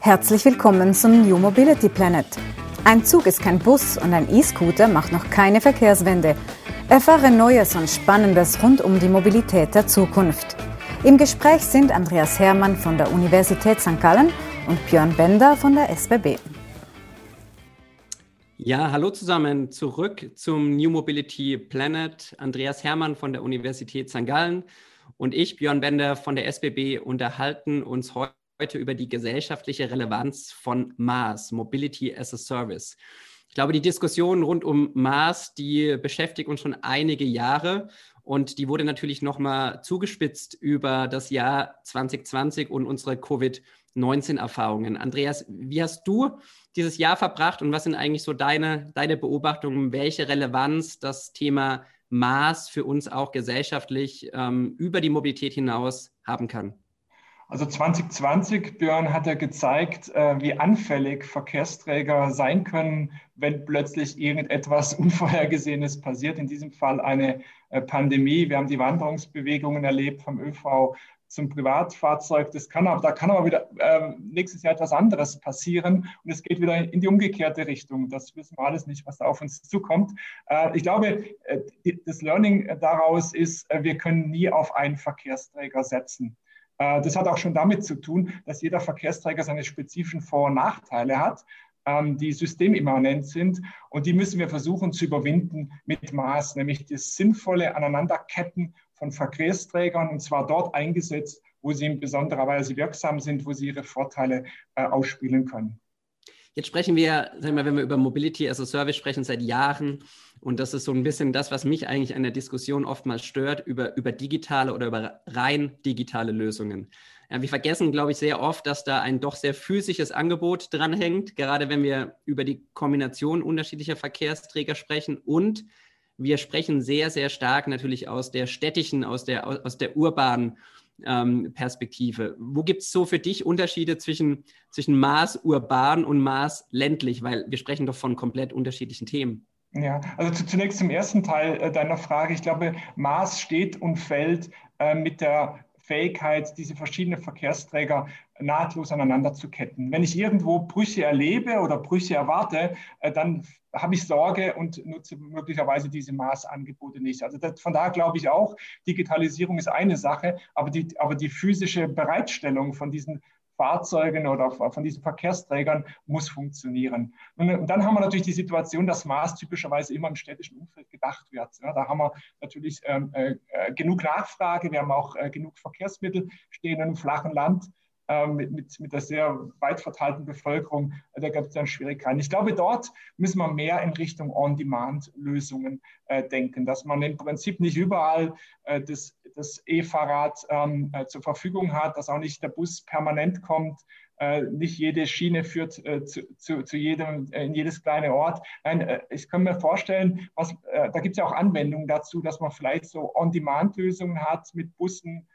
Herzlich willkommen zum New Mobility Planet. Ein Zug ist kein Bus und ein E-Scooter macht noch keine Verkehrswende. Erfahre Neues und Spannendes rund um die Mobilität der Zukunft. Im Gespräch sind Andreas Hermann von der Universität St. Gallen und Björn Bender von der SBB. Ja, hallo zusammen. Zurück zum New Mobility Planet. Andreas Hermann von der Universität St. Gallen und ich, Björn Bender von der SBB, unterhalten uns heute heute über die gesellschaftliche Relevanz von MaaS, Mobility as a Service. Ich glaube, die Diskussion rund um MaaS, die beschäftigt uns schon einige Jahre und die wurde natürlich nochmal zugespitzt über das Jahr 2020 und unsere Covid-19-Erfahrungen. Andreas, wie hast du dieses Jahr verbracht und was sind eigentlich so deine, deine Beobachtungen, welche Relevanz das Thema Maß für uns auch gesellschaftlich ähm, über die Mobilität hinaus haben kann? Also 2020, Björn, hat er gezeigt, äh, wie anfällig Verkehrsträger sein können, wenn plötzlich irgendetwas Unvorhergesehenes passiert. In diesem Fall eine äh, Pandemie. Wir haben die Wanderungsbewegungen erlebt vom ÖV zum Privatfahrzeug. Das kann aber, da kann aber wieder äh, nächstes Jahr etwas anderes passieren und es geht wieder in die umgekehrte Richtung. Das wissen wir alles nicht, was da auf uns zukommt. Äh, ich glaube, das Learning daraus ist, wir können nie auf einen Verkehrsträger setzen. Äh, das hat auch schon damit zu tun, dass jeder Verkehrsträger seine spezifischen Vor- und Nachteile hat, ähm, die systemimmanent sind. Und die müssen wir versuchen zu überwinden mit Maß, nämlich das sinnvolle Aneinanderketten von Verkehrsträgern und zwar dort eingesetzt, wo sie in besonderer Weise wirksam sind, wo sie ihre Vorteile äh, ausspielen können. Jetzt sprechen wir, sagen wir, wenn wir über Mobility as a Service sprechen, seit Jahren. Und das ist so ein bisschen das, was mich eigentlich an der Diskussion oftmals stört, über, über digitale oder über rein digitale Lösungen. Ja, wir vergessen, glaube ich, sehr oft, dass da ein doch sehr physisches Angebot dranhängt, gerade wenn wir über die Kombination unterschiedlicher Verkehrsträger sprechen. Und wir sprechen sehr, sehr stark natürlich aus der städtischen, aus der, aus der urbanen ähm, Perspektive. Wo gibt es so für dich Unterschiede zwischen, zwischen Maß urban und Maß ländlich? Weil wir sprechen doch von komplett unterschiedlichen Themen. Ja, also zunächst zum ersten Teil äh, deiner Frage. Ich glaube, Maß steht und fällt äh, mit der Fähigkeit, diese verschiedenen Verkehrsträger nahtlos aneinander zu ketten. Wenn ich irgendwo Brüche erlebe oder Brüche erwarte, äh, dann habe ich Sorge und nutze möglicherweise diese Maßangebote nicht. Also das, von daher glaube ich auch, Digitalisierung ist eine Sache, aber die, aber die physische Bereitstellung von diesen Fahrzeugen oder von diesen Verkehrsträgern muss funktionieren. Und dann haben wir natürlich die Situation, dass Maß typischerweise immer im städtischen Umfeld gedacht wird. Da haben wir natürlich ähm, äh, äh genug Nachfrage, wir haben auch äh, genug Verkehrsmittel stehen im flachen Land. Ähm, mit, mit, mit der sehr weit verteilten Bevölkerung, äh, da gibt es dann Schwierigkeiten. Ich glaube, dort müssen wir mehr in Richtung On-Demand-Lösungen äh, denken, dass man im Prinzip nicht überall äh, das, das E-Fahrrad ähm, äh, zur Verfügung hat, dass auch nicht der Bus permanent kommt, äh, nicht jede Schiene führt äh, zu, zu, zu, jedem, in jedes kleine Ort. Nein, ich kann mir vorstellen, was, da gibt es ja auch Anwendungen dazu, dass man vielleicht so On-Demand-Lösungen hat mit Bussen,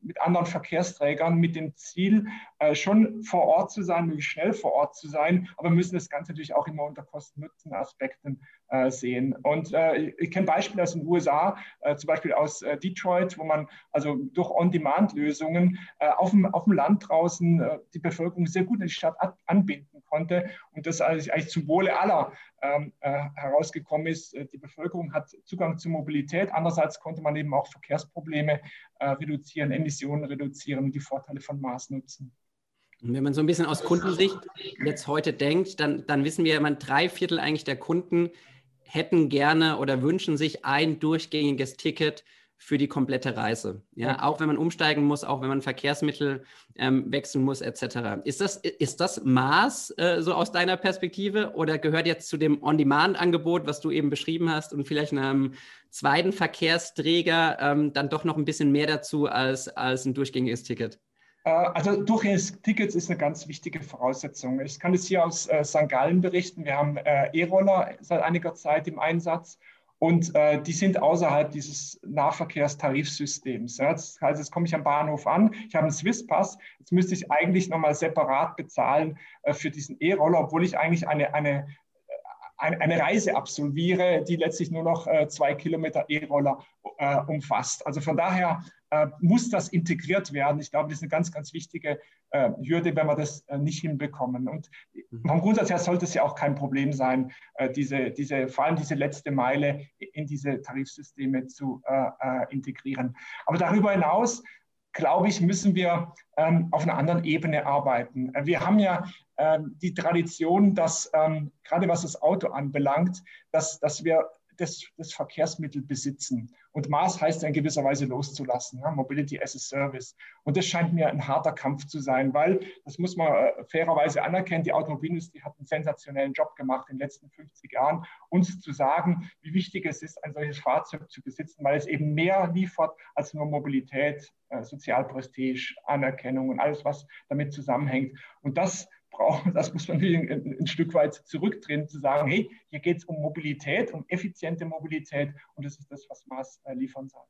mit anderen Verkehrsträgern mit dem Ziel, äh, schon vor Ort zu sein, möglichst schnell vor Ort zu sein. Aber wir müssen das Ganze natürlich auch immer unter Kosten-Nutzen-Aspekten äh, sehen. Und äh, ich kenne Beispiele aus den USA, zum Beispiel aus Detroit, wo man also durch On-Demand-Lösungen auf, dem, auf dem Land draußen die Bevölkerung sehr gut in die Stadt anbinden konnte und das eigentlich zum Wohle aller ähm, herausgekommen ist. Die Bevölkerung hat Zugang zur Mobilität. Andererseits konnte man eben auch Verkehrsprobleme reduzieren, Emissionen reduzieren die Vorteile von Maß nutzen. Und wenn man so ein bisschen aus Kundensicht jetzt heute denkt, dann, dann wissen wir man drei Viertel eigentlich der Kunden hätten gerne oder wünschen sich ein durchgängiges Ticket für die komplette Reise. Ja, auch wenn man umsteigen muss, auch wenn man Verkehrsmittel ähm, wechseln muss, etc. Ist das, ist das Maß äh, so aus deiner Perspektive oder gehört jetzt zu dem On-Demand-Angebot, was du eben beschrieben hast und vielleicht einem zweiten Verkehrsträger ähm, dann doch noch ein bisschen mehr dazu als, als ein durchgängiges Ticket? Äh, also durchgängiges Tickets ist eine ganz wichtige Voraussetzung. Ich kann es hier aus äh, St. Gallen berichten. Wir haben äh, E-Roller seit einiger Zeit im Einsatz und äh, die sind außerhalb dieses Nahverkehrstarifsystems. Ja, das heißt, jetzt komme ich am Bahnhof an, ich habe einen Swisspass, jetzt müsste ich eigentlich nochmal separat bezahlen äh, für diesen E-Roller, obwohl ich eigentlich eine, eine eine Reise absolviere, die letztlich nur noch äh, zwei Kilometer E-Roller äh, umfasst. Also von daher äh, muss das integriert werden. Ich glaube, das ist eine ganz, ganz wichtige äh, Hürde, wenn wir das äh, nicht hinbekommen. Und mhm. vom Grundsatz her sollte es ja auch kein Problem sein, äh, diese, diese, vor allem diese letzte Meile in diese Tarifsysteme zu äh, äh, integrieren. Aber darüber hinaus glaube ich, müssen wir ähm, auf einer anderen Ebene arbeiten. Wir haben ja ähm, die Tradition, dass ähm, gerade was das Auto anbelangt, dass, dass wir das, das Verkehrsmittel besitzen. Und Maß heißt in gewisser Weise loszulassen, ja, Mobility as a Service. Und das scheint mir ein harter Kampf zu sein, weil, das muss man äh, fairerweise anerkennen, die Automobilindustrie hat einen sensationellen Job gemacht in den letzten 50 Jahren, uns zu sagen, wie wichtig es ist, ein solches Fahrzeug zu besitzen, weil es eben mehr liefert als nur Mobilität, äh, Sozialprestige, Anerkennung und alles, was damit zusammenhängt. Und das brauchen, das muss man ein, ein Stück weit zurückdrehen, zu sagen, hey, hier geht es um Mobilität, um effiziente Mobilität und das ist das, was Mars äh, liefern soll.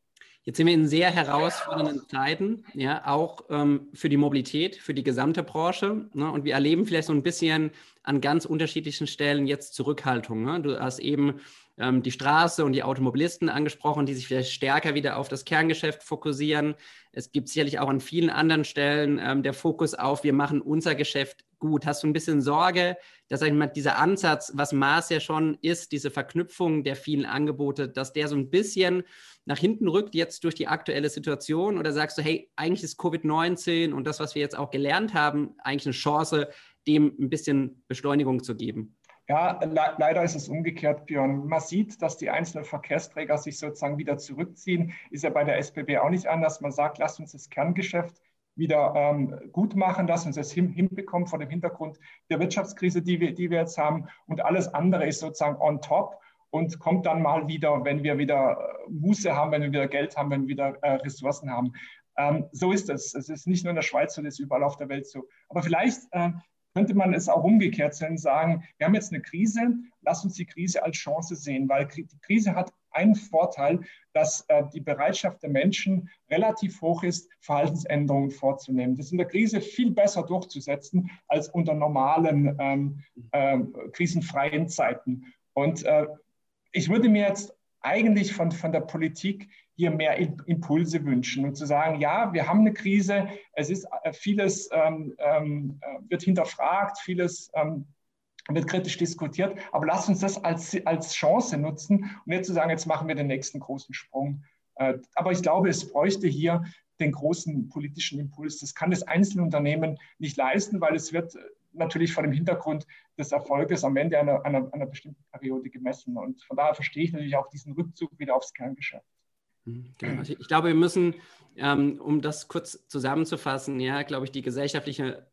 Jetzt sind wir in sehr herausfordernden Zeiten, ja, auch ähm, für die Mobilität, für die gesamte Branche. Ne? Und wir erleben vielleicht so ein bisschen an ganz unterschiedlichen Stellen jetzt Zurückhaltung. Ne? Du hast eben ähm, die Straße und die Automobilisten angesprochen, die sich vielleicht stärker wieder auf das Kerngeschäft fokussieren. Es gibt sicherlich auch an vielen anderen Stellen ähm, der Fokus auf, wir machen unser Geschäft gut. Hast du ein bisschen Sorge, dass sag ich mal, dieser Ansatz, was Mars ja schon ist, diese Verknüpfung der vielen Angebote, dass der so ein bisschen nach hinten rückt jetzt durch die aktuelle Situation? Oder sagst du, hey, eigentlich ist Covid-19 und das, was wir jetzt auch gelernt haben, eigentlich eine Chance, dem ein bisschen Beschleunigung zu geben? Ja, le leider ist es umgekehrt, Björn. Man sieht, dass die einzelnen Verkehrsträger sich sozusagen wieder zurückziehen. Ist ja bei der SBB auch nicht anders. Man sagt, lasst uns das Kerngeschäft wieder ähm, gut machen, lass uns das hin, hinbekommen vor dem Hintergrund der Wirtschaftskrise, die wir, die wir jetzt haben. Und alles andere ist sozusagen on top und kommt dann mal wieder, wenn wir wieder äh, Muße haben, wenn wir wieder Geld haben, wenn wir wieder äh, Ressourcen haben. Ähm, so ist es. Es ist nicht nur in der Schweiz so, das ist überall auf der Welt so. Aber vielleicht äh, könnte man es auch umgekehrt sehen sagen, wir haben jetzt eine Krise, lass uns die Krise als Chance sehen, weil die Krise hat einen Vorteil, dass äh, die Bereitschaft der Menschen relativ hoch ist, Verhaltensänderungen vorzunehmen. Das ist in der Krise viel besser durchzusetzen als unter normalen ähm, äh, krisenfreien Zeiten. Und äh, ich würde mir jetzt eigentlich von, von der Politik hier mehr Impulse wünschen und zu sagen, ja, wir haben eine Krise, es ist äh, vieles ähm, ähm, äh, wird hinterfragt, vieles ähm, wird kritisch diskutiert, aber lasst uns das als, als Chance nutzen und nicht zu sagen, jetzt machen wir den nächsten großen Sprung. Äh, aber ich glaube, es bräuchte hier den großen politischen Impuls. Das kann das Einzelunternehmen nicht leisten, weil es wird natürlich vor dem Hintergrund des Erfolges am Ende einer, einer, einer bestimmten Periode gemessen. Und von daher verstehe ich natürlich auch diesen Rückzug wieder aufs Kerngeschäft. Mhm, genau. Also ich glaube, wir müssen, ähm, um das kurz zusammenzufassen, ja, glaube ich, die gesellschaftliche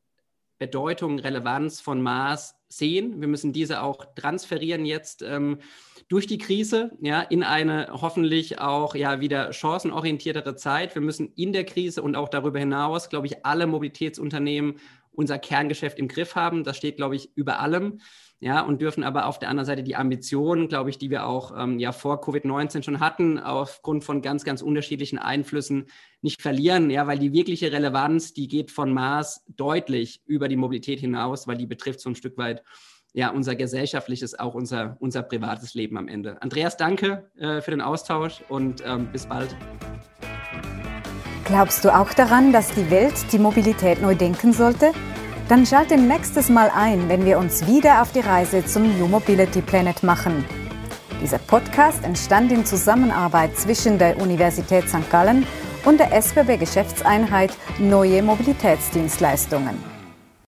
Bedeutung, Relevanz von Maß sehen. Wir müssen diese auch transferieren jetzt ähm, durch die Krise, ja, in eine hoffentlich auch ja wieder chancenorientiertere Zeit. Wir müssen in der Krise und auch darüber hinaus, glaube ich, alle Mobilitätsunternehmen unser Kerngeschäft im Griff haben. Das steht, glaube ich, über allem. Ja, und dürfen aber auf der anderen Seite die Ambitionen, glaube ich, die wir auch ähm, ja vor Covid-19 schon hatten, aufgrund von ganz, ganz unterschiedlichen Einflüssen nicht verlieren. Ja, weil die wirkliche Relevanz, die geht von Maß deutlich über die Mobilität hinaus, weil die betrifft so ein Stück weit ja, unser gesellschaftliches, auch unser, unser privates Leben am Ende. Andreas, danke äh, für den Austausch und ähm, bis bald. Glaubst du auch daran, dass die Welt die Mobilität neu denken sollte? Dann schalte nächstes Mal ein, wenn wir uns wieder auf die Reise zum New Mobility Planet machen. Dieser Podcast entstand in Zusammenarbeit zwischen der Universität St. Gallen und der SBB Geschäftseinheit Neue Mobilitätsdienstleistungen.